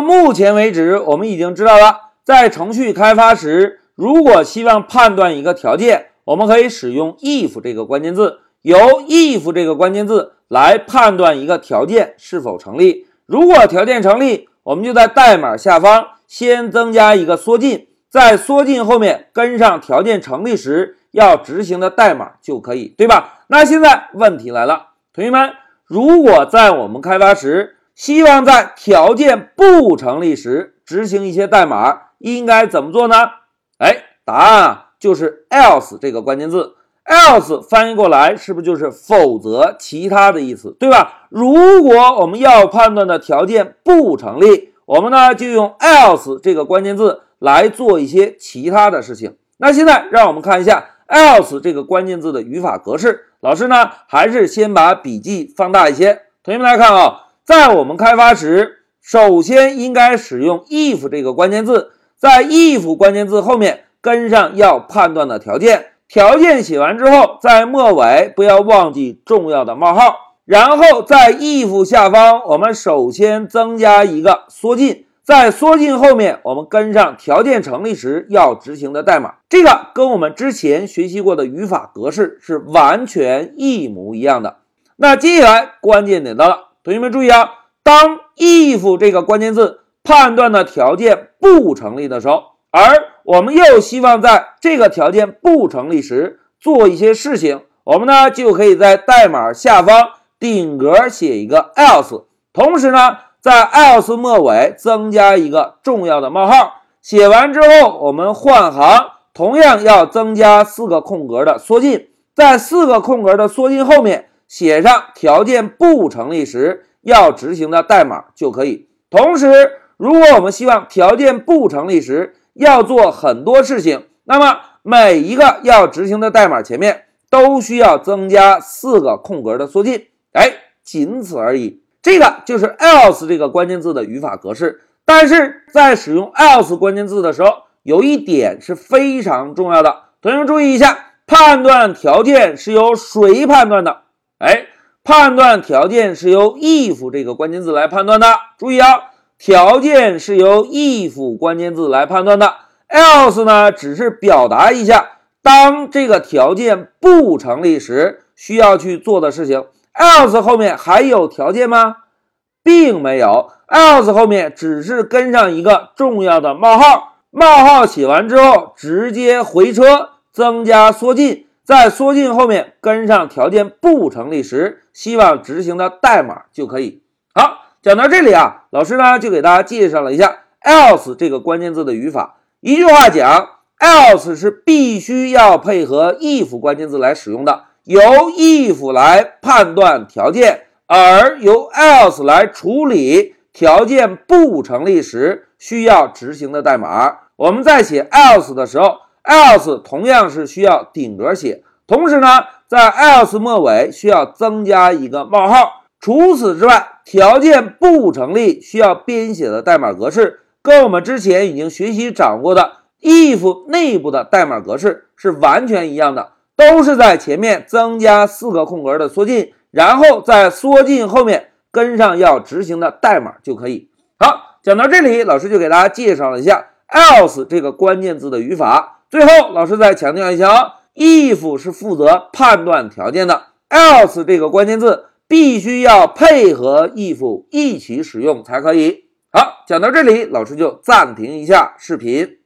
到目前为止，我们已经知道了，在程序开发时，如果希望判断一个条件，我们可以使用 if 这个关键字，由 if 这个关键字来判断一个条件是否成立。如果条件成立，我们就在代码下方先增加一个缩进，在缩进后面跟上条件成立时要执行的代码就可以，对吧？那现在问题来了，同学们，如果在我们开发时希望在条件不成立时执行一些代码，应该怎么做呢？哎，答案啊就是 else 这个关键字。else 翻译过来是不是就是否则、其他的意思，对吧？如果我们要判断的条件不成立，我们呢就用 else 这个关键字来做一些其他的事情。那现在让我们看一下 else 这个关键字的语法格式。老师呢还是先把笔记放大一些，同学们来看啊，在我们开发时，首先应该使用 if 这个关键字，在 if 关键字后面跟上要判断的条件。条件写完之后，在末尾不要忘记重要的冒号，然后在 if 下方，我们首先增加一个缩进，在缩进后面，我们跟上条件成立时要执行的代码，这个跟我们之前学习过的语法格式是完全一模一样的。那接下来关键点到了，同学们注意啊，当 if 这个关键字判断的条件不成立的时候。而我们又希望在这个条件不成立时做一些事情，我们呢就可以在代码下方顶格写一个 else，同时呢在 else 末尾增加一个重要的冒号。写完之后，我们换行，同样要增加四个空格的缩进，在四个空格的缩进后面写上条件不成立时要执行的代码就可以。同时，如果我们希望条件不成立时，要做很多事情，那么每一个要执行的代码前面都需要增加四个空格的缩进，哎，仅此而已。这个就是 else 这个关键字的语法格式。但是在使用 else 关键字的时候，有一点是非常重要的，同学们注意一下，判断条件是由谁判断的？哎，判断条件是由 if 这个关键字来判断的。注意啊。条件是由 if 关键字来判断的，else 呢只是表达一下当这个条件不成立时需要去做的事情。else 后面还有条件吗？并没有，else 后面只是跟上一个重要的冒号，冒号写完之后直接回车增加缩进，在缩进后面跟上条件不成立时希望执行的代码就可以。好。讲到这里啊，老师呢就给大家介绍了一下 else 这个关键字的语法。一句话讲，else 是必须要配合 if 关键字来使用的，由 if 来判断条件，而由 else 来处理条件不成立时需要执行的代码。我们在写 else 的时候，else 同样是需要顶格写，同时呢，在 else 末尾需要增加一个冒号。除此之外，条件不成立需要编写的代码格式，跟我们之前已经学习掌握的 if 内部的代码格式是完全一样的，都是在前面增加四个空格的缩进，然后在缩进后面跟上要执行的代码就可以。好，讲到这里，老师就给大家介绍了一下 else 这个关键字的语法。最后，老师再强调一下啊，if 是负责判断条件的，else 这个关键字。必须要配合 if 一起使用才可以。好，讲到这里，老师就暂停一下视频。